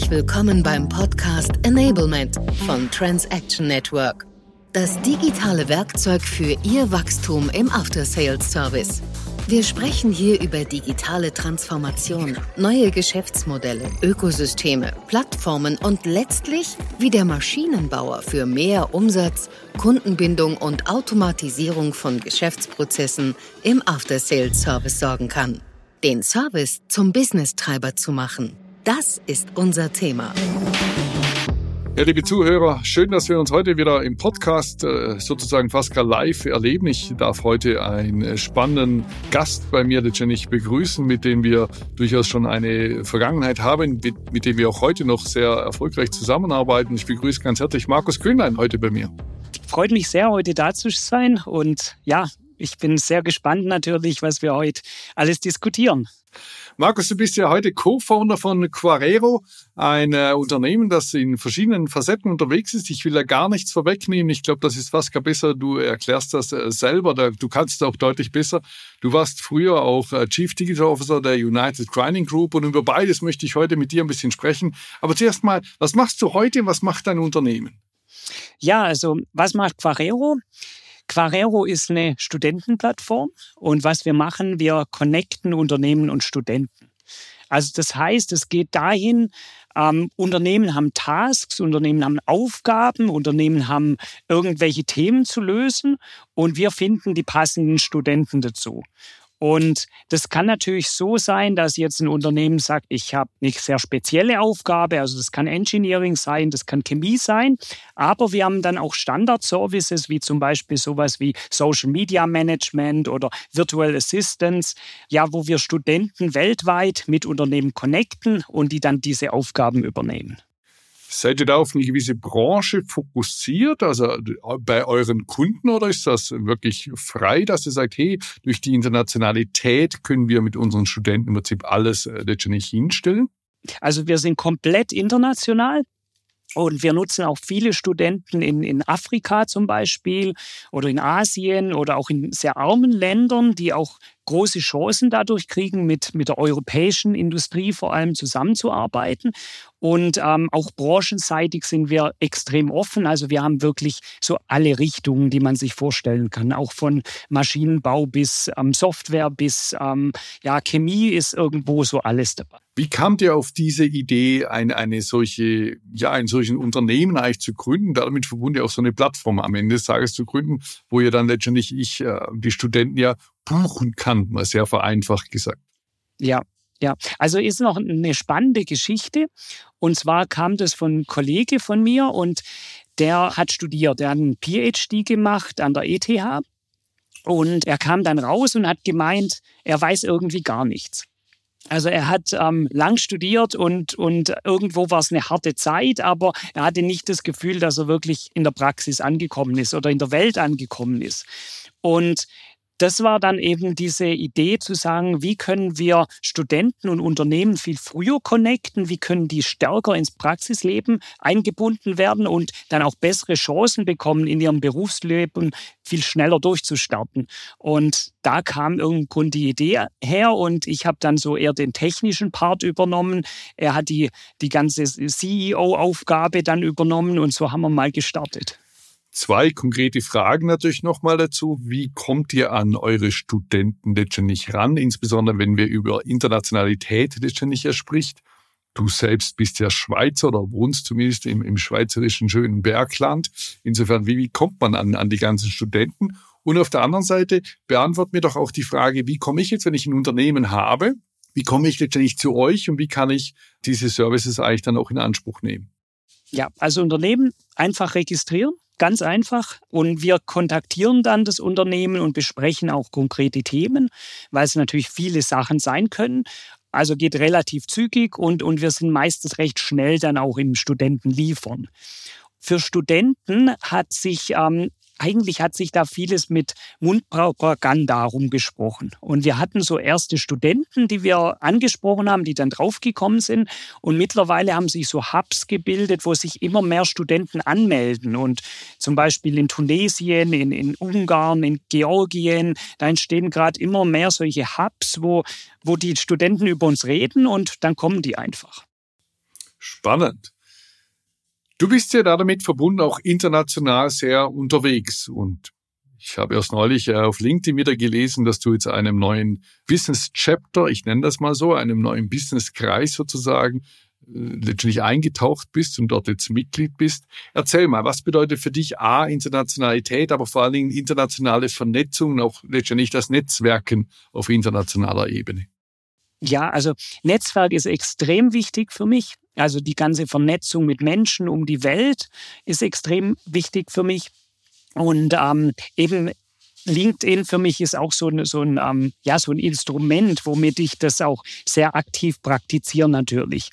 Herzlich willkommen beim Podcast Enablement von Transaction Network. Das digitale Werkzeug für Ihr Wachstum im After Sales Service. Wir sprechen hier über digitale Transformation, neue Geschäftsmodelle, Ökosysteme, Plattformen und letztlich, wie der Maschinenbauer für mehr Umsatz, Kundenbindung und Automatisierung von Geschäftsprozessen im After Sales Service sorgen kann. Den Service zum Business-Treiber zu machen. Das ist unser Thema. Ja, liebe Zuhörer, schön, dass wir uns heute wieder im Podcast äh, sozusagen fast gar live erleben. Ich darf heute einen spannenden Gast bei mir letztendlich begrüßen, mit dem wir durchaus schon eine Vergangenheit haben, mit, mit dem wir auch heute noch sehr erfolgreich zusammenarbeiten. Ich begrüße ganz herzlich Markus Grünlein heute bei mir. Freut mich sehr, heute da zu sein und ja, ich bin sehr gespannt natürlich, was wir heute alles diskutieren. Markus, du bist ja heute Co-Founder von Quarero, ein äh, Unternehmen, das in verschiedenen Facetten unterwegs ist. Ich will da gar nichts vorwegnehmen. Ich glaube, das ist fast gar besser. Du erklärst das äh, selber. Da, du kannst es auch deutlich besser. Du warst früher auch äh, Chief Digital Officer der United Grinding Group und über beides möchte ich heute mit dir ein bisschen sprechen. Aber zuerst mal, was machst du heute? Was macht dein Unternehmen? Ja, also was macht Quarero? Quarero ist eine Studentenplattform und was wir machen, wir connecten Unternehmen und Studenten. Also das heißt, es geht dahin, ähm, Unternehmen haben Tasks, Unternehmen haben Aufgaben, Unternehmen haben irgendwelche Themen zu lösen und wir finden die passenden Studenten dazu. Und das kann natürlich so sein, dass jetzt ein Unternehmen sagt, ich habe eine sehr spezielle Aufgabe, also das kann Engineering sein, das kann Chemie sein, aber wir haben dann auch Standard-Services wie zum Beispiel sowas wie Social Media Management oder Virtual Assistance, ja, wo wir Studenten weltweit mit Unternehmen connecten und die dann diese Aufgaben übernehmen. Seid ihr da auf eine gewisse Branche fokussiert, also bei euren Kunden, oder ist das wirklich frei, dass ihr sagt, hey, durch die Internationalität können wir mit unseren Studenten im Prinzip alles äh, letztendlich hinstellen? Also wir sind komplett international. Und wir nutzen auch viele Studenten in, in Afrika zum Beispiel oder in Asien oder auch in sehr armen Ländern, die auch große Chancen dadurch kriegen, mit, mit der europäischen Industrie vor allem zusammenzuarbeiten. Und ähm, auch branchenseitig sind wir extrem offen. Also wir haben wirklich so alle Richtungen, die man sich vorstellen kann. Auch von Maschinenbau bis ähm, Software bis ähm, ja, Chemie ist irgendwo so alles dabei. Wie kamt ihr auf diese Idee, eine, eine solche, ja, einen solchen Unternehmen eigentlich zu gründen, damit verbunden auch so eine Plattform am Ende des Tages zu gründen, wo ihr dann letztendlich ich, äh, die Studenten ja buchen kann, mal sehr vereinfacht gesagt. Ja, ja, also ist noch eine spannende Geschichte. Und zwar kam das von einem Kollege von mir und der hat studiert, der hat einen PhD gemacht an der ETH. Und er kam dann raus und hat gemeint, er weiß irgendwie gar nichts. Also er hat ähm, lang studiert und, und irgendwo war es eine harte Zeit, aber er hatte nicht das Gefühl, dass er wirklich in der Praxis angekommen ist oder in der Welt angekommen ist. Und das war dann eben diese Idee zu sagen, wie können wir Studenten und Unternehmen viel früher connecten, wie können die stärker ins Praxisleben eingebunden werden und dann auch bessere Chancen bekommen, in ihrem Berufsleben viel schneller durchzustarten. Und da kam irgendwann die Idee her und ich habe dann so eher den technischen Part übernommen. Er hat die, die ganze CEO-Aufgabe dann übernommen und so haben wir mal gestartet. Zwei konkrete Fragen natürlich nochmal dazu. Wie kommt ihr an eure Studenten letztendlich ran, insbesondere wenn wir über Internationalität letztendlich spricht? Du selbst bist ja Schweizer oder wohnst zumindest im, im schweizerischen schönen Bergland. Insofern, wie, wie kommt man an, an die ganzen Studenten? Und auf der anderen Seite beantwortet mir doch auch die Frage, wie komme ich jetzt, wenn ich ein Unternehmen habe, wie komme ich letztendlich zu euch und wie kann ich diese Services eigentlich dann auch in Anspruch nehmen? Ja, also Unternehmen einfach registrieren Ganz einfach. Und wir kontaktieren dann das Unternehmen und besprechen auch konkrete Themen, weil es natürlich viele Sachen sein können. Also geht relativ zügig und, und wir sind meistens recht schnell dann auch im Studenten liefern. Für Studenten hat sich ähm, eigentlich hat sich da vieles mit Mundpropaganda rumgesprochen. Und wir hatten so erste Studenten, die wir angesprochen haben, die dann draufgekommen sind. Und mittlerweile haben sich so Hubs gebildet, wo sich immer mehr Studenten anmelden. Und zum Beispiel in Tunesien, in, in Ungarn, in Georgien, da entstehen gerade immer mehr solche Hubs, wo, wo die Studenten über uns reden und dann kommen die einfach. Spannend. Du bist ja damit verbunden auch international sehr unterwegs und ich habe erst neulich äh, auf LinkedIn wieder gelesen, dass du jetzt einem neuen Business Chapter, ich nenne das mal so, einem neuen Business Kreis sozusagen, äh, letztendlich eingetaucht bist und dort jetzt Mitglied bist. Erzähl mal, was bedeutet für dich A, Internationalität, aber vor allen Dingen internationale Vernetzung und auch letztendlich das Netzwerken auf internationaler Ebene? Ja, also Netzwerk ist extrem wichtig für mich. Also die ganze Vernetzung mit Menschen um die Welt ist extrem wichtig für mich. Und ähm, eben LinkedIn für mich ist auch so ein, so, ein, ähm, ja, so ein Instrument, womit ich das auch sehr aktiv praktiziere natürlich.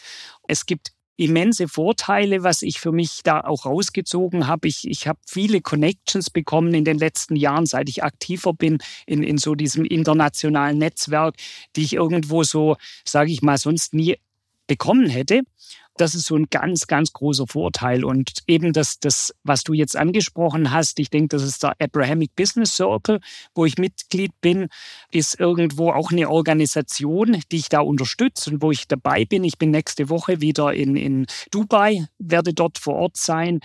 Es gibt immense Vorteile, was ich für mich da auch rausgezogen habe. Ich, ich habe viele Connections bekommen in den letzten Jahren, seit ich aktiver bin in, in so diesem internationalen Netzwerk, die ich irgendwo so, sage ich mal, sonst nie bekommen hätte. Das ist so ein ganz, ganz großer Vorteil. Und eben das, das, was du jetzt angesprochen hast, ich denke, das ist der Abrahamic Business Circle, wo ich Mitglied bin, ist irgendwo auch eine Organisation, die ich da unterstütze und wo ich dabei bin. Ich bin nächste Woche wieder in, in Dubai, werde dort vor Ort sein.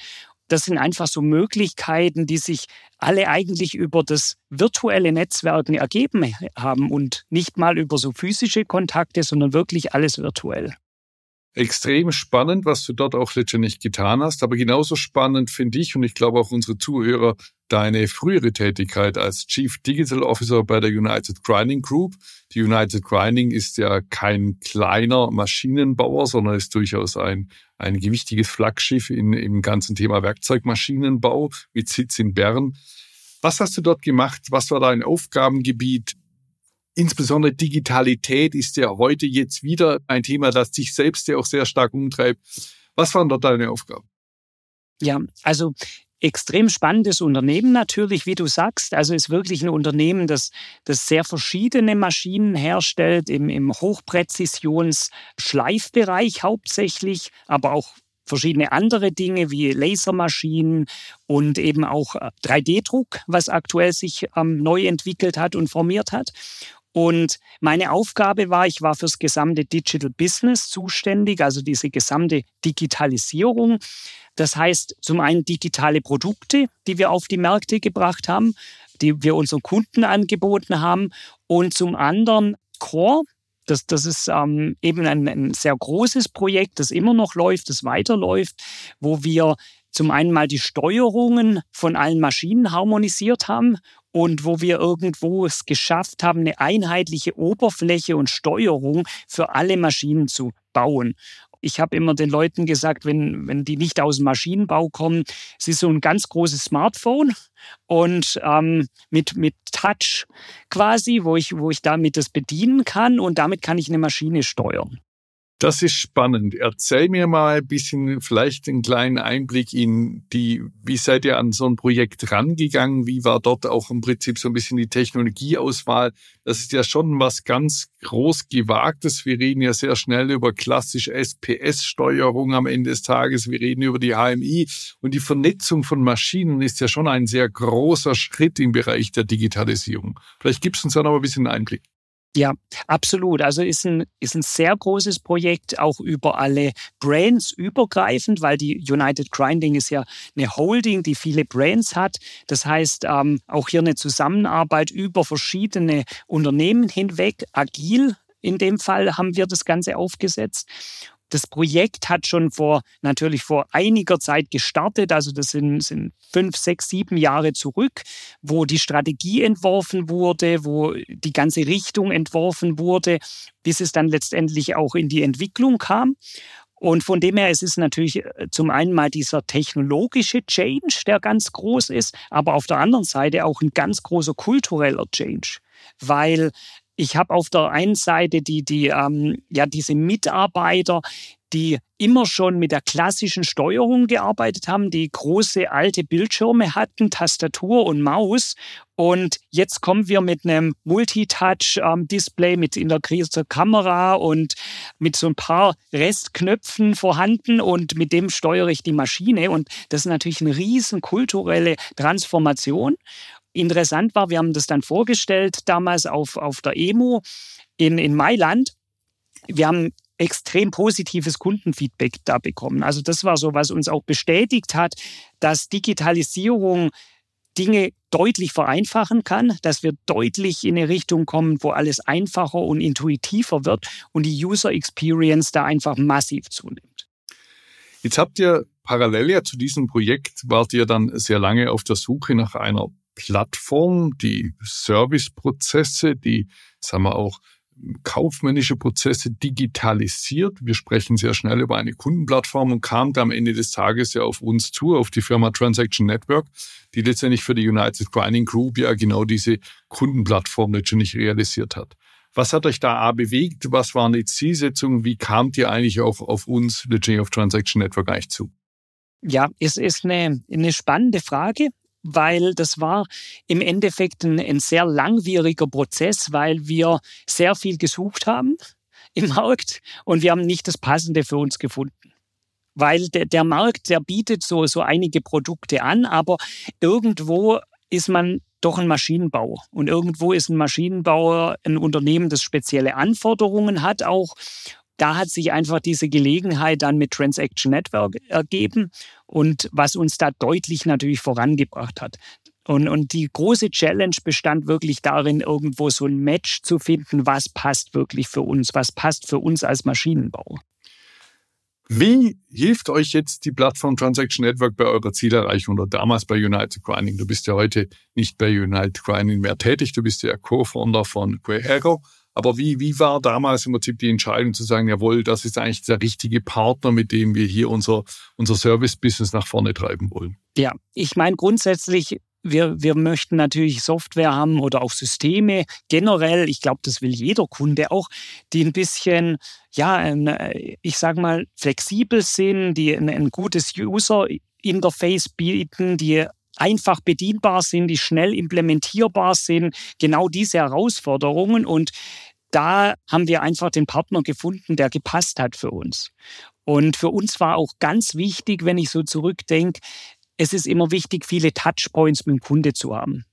Das sind einfach so Möglichkeiten, die sich alle eigentlich über das virtuelle Netzwerken ergeben haben und nicht mal über so physische Kontakte, sondern wirklich alles virtuell extrem spannend, was du dort auch letztendlich getan hast. Aber genauso spannend finde ich und ich glaube auch unsere Zuhörer deine frühere Tätigkeit als Chief Digital Officer bei der United Grinding Group. Die United Grinding ist ja kein kleiner Maschinenbauer, sondern ist durchaus ein, ein gewichtiges Flaggschiff in, im ganzen Thema Werkzeugmaschinenbau mit Sitz in Bern. Was hast du dort gemacht? Was war dein Aufgabengebiet? Insbesondere Digitalität ist ja heute jetzt wieder ein Thema, das dich selbst ja auch sehr stark umtreibt. Was waren dort deine Aufgaben? Ja, also extrem spannendes Unternehmen natürlich, wie du sagst. Also ist wirklich ein Unternehmen, das, das sehr verschiedene Maschinen herstellt, im, im Hochpräzisionsschleifbereich hauptsächlich, aber auch verschiedene andere Dinge wie Lasermaschinen und eben auch 3D-Druck, was aktuell sich ähm, neu entwickelt hat und formiert hat. Und meine Aufgabe war, ich war fürs gesamte Digital Business zuständig, also diese gesamte Digitalisierung. Das heißt, zum einen digitale Produkte, die wir auf die Märkte gebracht haben, die wir unseren Kunden angeboten haben. Und zum anderen Core, das, das ist ähm, eben ein, ein sehr großes Projekt, das immer noch läuft, das weiterläuft, wo wir zum einen mal die Steuerungen von allen Maschinen harmonisiert haben und wo wir irgendwo es geschafft haben, eine einheitliche Oberfläche und Steuerung für alle Maschinen zu bauen. Ich habe immer den Leuten gesagt, wenn, wenn die nicht aus dem Maschinenbau kommen, es ist so ein ganz großes Smartphone und ähm, mit, mit Touch quasi, wo ich, wo ich damit das bedienen kann und damit kann ich eine Maschine steuern. Das ist spannend. Erzähl mir mal ein bisschen, vielleicht einen kleinen Einblick in die, wie seid ihr an so ein Projekt rangegangen? Wie war dort auch im Prinzip so ein bisschen die Technologieauswahl? Das ist ja schon was ganz groß gewagtes. Wir reden ja sehr schnell über klassisch SPS-Steuerung am Ende des Tages. Wir reden über die HMI und die Vernetzung von Maschinen ist ja schon ein sehr großer Schritt im Bereich der Digitalisierung. Vielleicht gibst du uns da noch ein bisschen Einblick. Ja, absolut. Also ist ein, ist ein sehr großes Projekt, auch über alle Brands übergreifend, weil die United Grinding ist ja eine Holding, die viele Brands hat. Das heißt, ähm, auch hier eine Zusammenarbeit über verschiedene Unternehmen hinweg, agil in dem Fall haben wir das Ganze aufgesetzt. Das Projekt hat schon vor, natürlich vor einiger Zeit gestartet. Also das sind, sind fünf, sechs, sieben Jahre zurück, wo die Strategie entworfen wurde, wo die ganze Richtung entworfen wurde, bis es dann letztendlich auch in die Entwicklung kam. Und von dem her es ist es natürlich äh, zum einen mal dieser technologische Change, der ganz groß ist, aber auf der anderen Seite auch ein ganz großer kultureller Change, weil ich habe auf der einen Seite die, die, ähm, ja, diese Mitarbeiter, die immer schon mit der klassischen Steuerung gearbeitet haben, die große alte Bildschirme hatten, Tastatur und Maus. Und jetzt kommen wir mit einem Multitouch-Display mit integrierter Kamera und mit so ein paar Restknöpfen vorhanden und mit dem steuere ich die Maschine. Und das ist natürlich eine riesen kulturelle Transformation. Interessant war, wir haben das dann vorgestellt damals auf, auf der EMO in, in Mailand. Wir haben extrem positives Kundenfeedback da bekommen. Also das war so, was uns auch bestätigt hat, dass Digitalisierung Dinge deutlich vereinfachen kann, dass wir deutlich in eine Richtung kommen, wo alles einfacher und intuitiver wird und die User Experience da einfach massiv zunimmt. Jetzt habt ihr parallel ja zu diesem Projekt, wart ihr dann sehr lange auf der Suche nach einer Plattform, die Serviceprozesse, die, sagen wir auch, kaufmännische Prozesse digitalisiert. Wir sprechen sehr schnell über eine Kundenplattform und kamen am Ende des Tages ja auf uns zu, auf die Firma Transaction Network, die letztendlich für die United Grinding Group ja genau diese Kundenplattform letztendlich realisiert hat. Was hat euch da A bewegt? Was waren die Zielsetzungen? Wie kamt ihr eigentlich auf, auf uns, letztendlich auf Transaction Network eigentlich zu? Ja, es ist eine, eine spannende Frage weil das war im Endeffekt ein, ein, sehr langwieriger Prozess, weil wir sehr viel gesucht haben im Markt und wir haben nicht das Passende für uns gefunden. Weil der, der Markt, der bietet so, so einige Produkte an, aber irgendwo ist man doch ein Maschinenbauer. Und irgendwo ist ein Maschinenbauer ein Unternehmen, das spezielle Anforderungen hat auch da hat sich einfach diese Gelegenheit dann mit Transaction Network ergeben und was uns da deutlich natürlich vorangebracht hat. Und, und die große Challenge bestand wirklich darin, irgendwo so ein Match zu finden, was passt wirklich für uns, was passt für uns als Maschinenbauer. Wie hilft euch jetzt die Plattform Transaction Network bei eurer Zielerreichung oder damals bei United Grinding? Du bist ja heute nicht bei United Grinding mehr tätig, du bist ja Co-Founder von Quehero. Aber wie, wie war damals im Prinzip die Entscheidung zu sagen, jawohl, das ist eigentlich der richtige Partner, mit dem wir hier unser, unser Service-Business nach vorne treiben wollen? Ja, ich meine grundsätzlich wir, wir möchten natürlich Software haben oder auch Systeme generell. Ich glaube, das will jeder Kunde auch, die ein bisschen, ja, ich sage mal, flexibel sind, die ein, ein gutes User-Interface bieten, die einfach bedienbar sind, die schnell implementierbar sind. Genau diese Herausforderungen. Und da haben wir einfach den Partner gefunden, der gepasst hat für uns. Und für uns war auch ganz wichtig, wenn ich so zurückdenke, es ist immer wichtig, viele Touchpoints mit dem Kunde zu haben.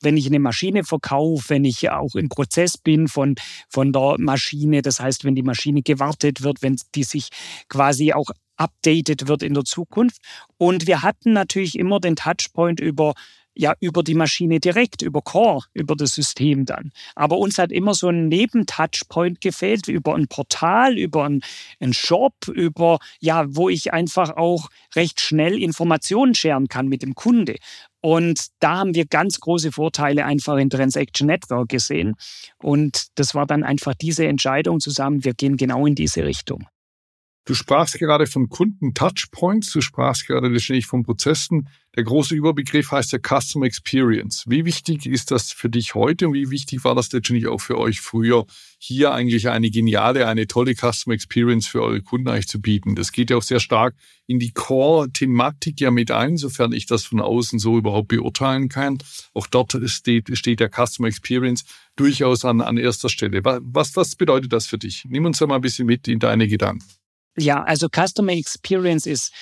Wenn ich eine Maschine verkaufe, wenn ich auch im Prozess bin von, von der Maschine, das heißt, wenn die Maschine gewartet wird, wenn die sich quasi auch updated wird in der Zukunft. Und wir hatten natürlich immer den Touchpoint über ja über die Maschine direkt, über Core, über das System dann. Aber uns hat immer so ein Nebentouchpoint gefehlt, über ein Portal, über einen, einen Shop, über, ja, wo ich einfach auch recht schnell Informationen scheren kann mit dem Kunde. Und da haben wir ganz große Vorteile einfach in Transaction Network gesehen. Und das war dann einfach diese Entscheidung zusammen, wir gehen genau in diese Richtung. Du sprachst gerade von Kunden-Touchpoints, du sprachst gerade letztendlich von Prozessen. Der große Überbegriff heißt ja Customer Experience. Wie wichtig ist das für dich heute und wie wichtig war das letztendlich auch für euch früher, hier eigentlich eine geniale, eine tolle Customer Experience für eure Kunden eigentlich zu bieten? Das geht ja auch sehr stark in die Core-Thematik ja mit ein, sofern ich das von außen so überhaupt beurteilen kann. Auch dort steht, steht der Customer Experience durchaus an, an erster Stelle. Was, was bedeutet das für dich? Nimm uns da mal ein bisschen mit in deine Gedanken. Ja, also Customer Experience ist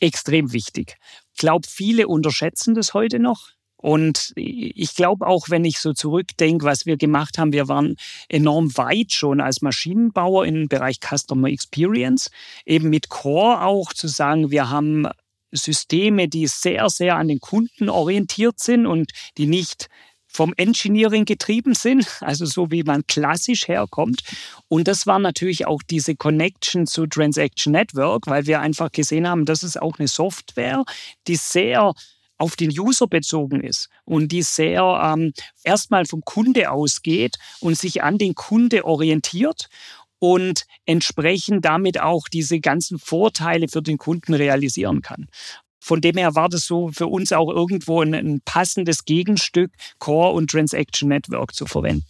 extrem wichtig. Ich glaube, viele unterschätzen das heute noch. Und ich glaube auch, wenn ich so zurückdenke, was wir gemacht haben, wir waren enorm weit schon als Maschinenbauer im Bereich Customer Experience, eben mit Core auch zu sagen, wir haben Systeme, die sehr, sehr an den Kunden orientiert sind und die nicht vom Engineering getrieben sind, also so wie man klassisch herkommt. Und das war natürlich auch diese Connection zu Transaction Network, weil wir einfach gesehen haben, das ist auch eine Software, die sehr auf den User bezogen ist und die sehr ähm, erstmal vom Kunde ausgeht und sich an den Kunde orientiert und entsprechend damit auch diese ganzen Vorteile für den Kunden realisieren kann. Von dem her war das so für uns auch irgendwo ein, ein passendes Gegenstück, Core und Transaction Network zu verwenden.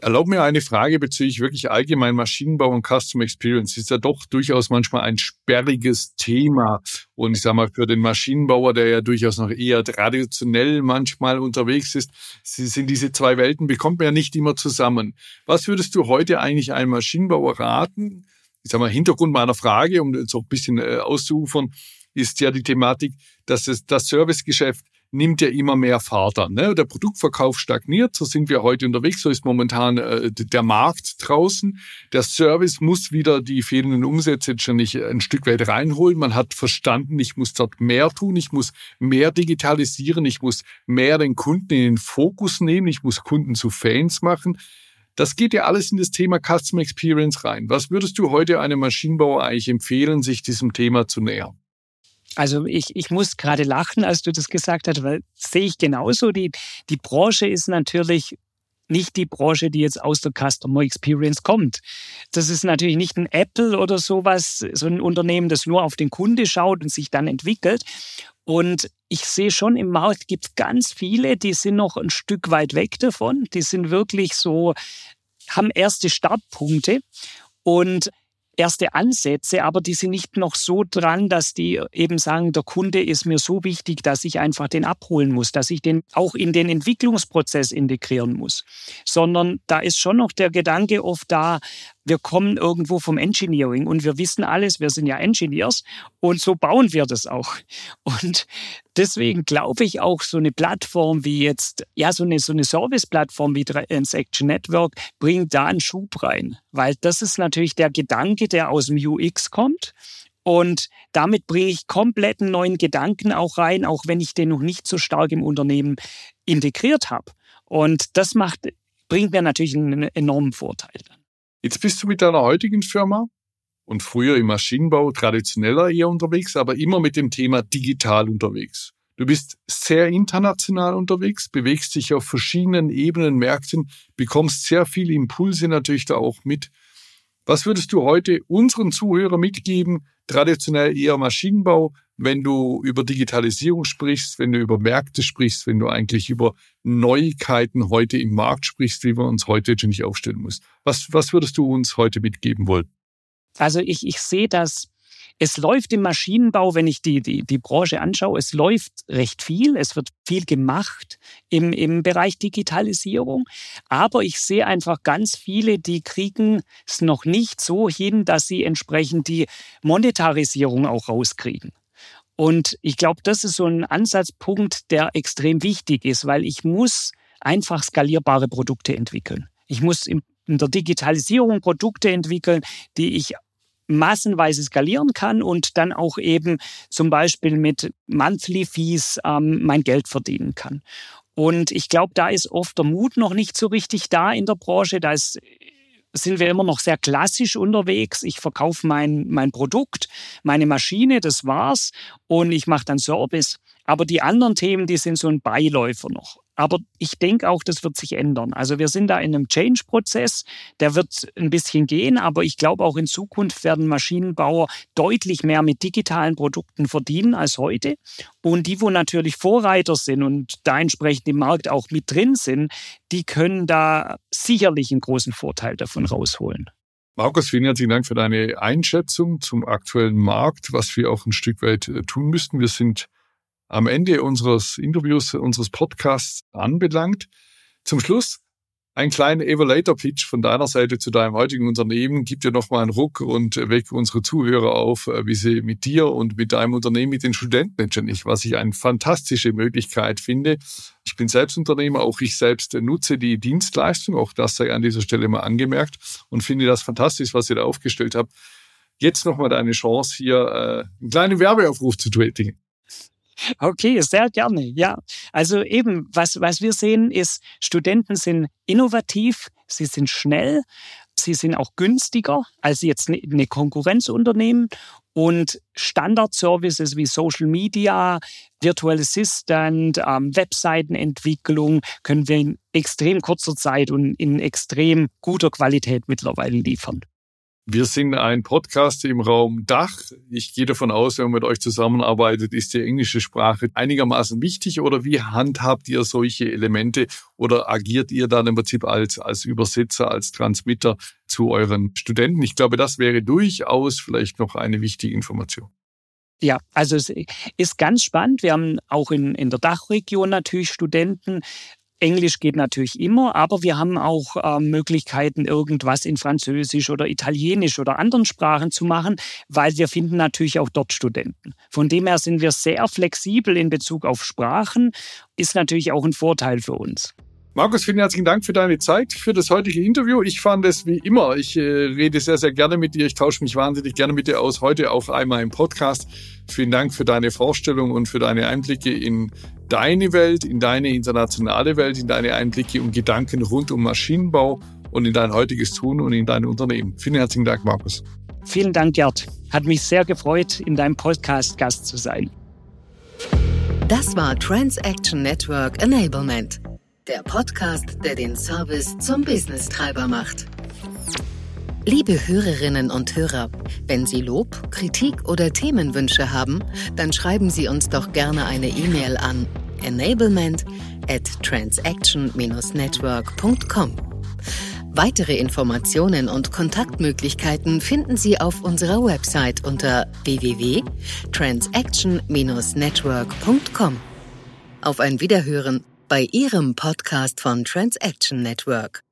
Erlaub mir eine Frage bezüglich wirklich allgemein Maschinenbau und Custom Experience. Ist ja doch durchaus manchmal ein sperriges Thema. Und ich sage mal, für den Maschinenbauer, der ja durchaus noch eher traditionell manchmal unterwegs ist, sind diese zwei Welten, bekommt man ja nicht immer zusammen. Was würdest du heute eigentlich einem Maschinenbauer raten? Ich sage mal, Hintergrund meiner Frage, um so ein bisschen äh, ist ja die Thematik, dass es das Servicegeschäft nimmt ja immer mehr Fahrt an. Ne? Der Produktverkauf stagniert, so sind wir heute unterwegs, so ist momentan äh, der Markt draußen. Der Service muss wieder die fehlenden Umsätze jetzt schon nicht ein Stück weit reinholen. Man hat verstanden, ich muss dort mehr tun, ich muss mehr digitalisieren, ich muss mehr den Kunden in den Fokus nehmen, ich muss Kunden zu Fans machen. Das geht ja alles in das Thema Customer Experience rein. Was würdest du heute einem Maschinenbauer eigentlich empfehlen, sich diesem Thema zu nähern? Also ich, ich muss gerade lachen, als du das gesagt hast, weil sehe ich genauso. Die, die Branche ist natürlich nicht die Branche, die jetzt aus der Customer Experience kommt. Das ist natürlich nicht ein Apple oder sowas, so ein Unternehmen, das nur auf den Kunde schaut und sich dann entwickelt. Und ich sehe schon, im Markt gibt es ganz viele, die sind noch ein Stück weit weg davon. Die sind wirklich so, haben erste Startpunkte. Und erste Ansätze, aber die sind nicht noch so dran, dass die eben sagen, der Kunde ist mir so wichtig, dass ich einfach den abholen muss, dass ich den auch in den Entwicklungsprozess integrieren muss, sondern da ist schon noch der Gedanke oft da, wir kommen irgendwo vom Engineering und wir wissen alles, wir sind ja Engineers und so bauen wir das auch. Und deswegen glaube ich auch so eine Plattform wie jetzt, ja, so eine, so eine Service-Plattform wie Transaction Network bringt da einen Schub rein, weil das ist natürlich der Gedanke, der aus dem UX kommt. Und damit bringe ich komplett einen neuen Gedanken auch rein, auch wenn ich den noch nicht so stark im Unternehmen integriert habe. Und das macht, bringt mir natürlich einen enormen Vorteil. Jetzt bist du mit deiner heutigen Firma und früher im Maschinenbau traditioneller eher unterwegs, aber immer mit dem Thema digital unterwegs. Du bist sehr international unterwegs, bewegst dich auf verschiedenen Ebenen, Märkten, bekommst sehr viele Impulse natürlich da auch mit. Was würdest du heute unseren Zuhörern mitgeben, traditionell eher Maschinenbau, wenn du über Digitalisierung sprichst, wenn du über Märkte sprichst, wenn du eigentlich über Neuigkeiten heute im Markt sprichst, wie wir uns heute nicht aufstellen müssen. Was, was würdest du uns heute mitgeben wollen? Also ich, ich sehe das, es läuft im Maschinenbau, wenn ich die, die, die Branche anschaue, es läuft recht viel, es wird viel gemacht im, im Bereich Digitalisierung, aber ich sehe einfach ganz viele, die kriegen es noch nicht so hin, dass sie entsprechend die Monetarisierung auch rauskriegen. Und ich glaube, das ist so ein Ansatzpunkt, der extrem wichtig ist, weil ich muss einfach skalierbare Produkte entwickeln. Ich muss in der Digitalisierung Produkte entwickeln, die ich massenweise skalieren kann und dann auch eben zum Beispiel mit Monthly Fees ähm, mein Geld verdienen kann. Und ich glaube, da ist oft der Mut noch nicht so richtig da in der Branche. Da ist sind wir immer noch sehr klassisch unterwegs. Ich verkaufe mein, mein Produkt, meine Maschine, das war's. Und ich mache dann Service. Aber die anderen Themen, die sind so ein Beiläufer noch. Aber ich denke auch, das wird sich ändern. Also wir sind da in einem Change-Prozess, der wird ein bisschen gehen, aber ich glaube auch in Zukunft werden Maschinenbauer deutlich mehr mit digitalen Produkten verdienen als heute. Und die, wo natürlich Vorreiter sind und da entsprechend im Markt auch mit drin sind, die können da sicherlich einen großen Vorteil davon rausholen. Markus, vielen herzlichen Dank für deine Einschätzung zum aktuellen Markt, was wir auch ein Stück weit äh, tun müssten. Wir sind am Ende unseres Interviews, unseres Podcasts anbelangt. Zum Schluss ein kleiner Evaluator-Pitch von deiner Seite zu deinem heutigen Unternehmen. Gib dir nochmal einen Ruck und weck unsere Zuhörer auf, äh, wie sie mit dir und mit deinem Unternehmen, mit den Studenten letztendlich, was ich eine fantastische Möglichkeit finde. Ich bin selbst Unternehmer, auch ich selbst nutze die Dienstleistung, auch das sei an dieser Stelle mal angemerkt und finde das fantastisch, was ihr da aufgestellt habt. Jetzt nochmal deine Chance, hier äh, einen kleinen Werbeaufruf zu tätigen. Okay, sehr gerne. Ja, also eben, was, was wir sehen, ist, Studenten sind innovativ, sie sind schnell, sie sind auch günstiger als jetzt ne, eine Konkurrenzunternehmen und Standardservices wie Social Media, Virtual Assistant, ähm, Webseitenentwicklung können wir in extrem kurzer Zeit und in extrem guter Qualität mittlerweile liefern. Wir sind ein Podcast im Raum Dach. Ich gehe davon aus, wenn man mit euch zusammenarbeitet, ist die englische Sprache einigermaßen wichtig oder wie handhabt ihr solche Elemente oder agiert ihr dann im Prinzip als, als Übersetzer, als Transmitter zu euren Studenten? Ich glaube, das wäre durchaus vielleicht noch eine wichtige Information. Ja, also es ist ganz spannend. Wir haben auch in, in der Dachregion natürlich Studenten, Englisch geht natürlich immer, aber wir haben auch äh, Möglichkeiten, irgendwas in Französisch oder Italienisch oder anderen Sprachen zu machen, weil wir finden natürlich auch dort Studenten. Von dem her sind wir sehr flexibel in Bezug auf Sprachen, ist natürlich auch ein Vorteil für uns. Markus, vielen herzlichen Dank für deine Zeit, für das heutige Interview. Ich fand es wie immer, ich äh, rede sehr, sehr gerne mit dir, ich tausche mich wahnsinnig gerne mit dir aus, heute auch einmal im Podcast. Vielen Dank für deine Vorstellung und für deine Einblicke in deine Welt, in deine internationale Welt, in deine Einblicke und Gedanken rund um Maschinenbau und in dein heutiges Tun und in dein Unternehmen. Vielen herzlichen Dank, Markus. Vielen Dank, Gerd. Hat mich sehr gefreut, in deinem Podcast Gast zu sein. Das war Transaction Network Enablement, der Podcast, der den Service zum Business-Treiber macht. Liebe Hörerinnen und Hörer, wenn Sie Lob, Kritik oder Themenwünsche haben, dann schreiben Sie uns doch gerne eine E-Mail an enablement at transaction-network.com. Weitere Informationen und Kontaktmöglichkeiten finden Sie auf unserer Website unter www.transaction-network.com. Auf ein Wiederhören bei Ihrem Podcast von Transaction Network.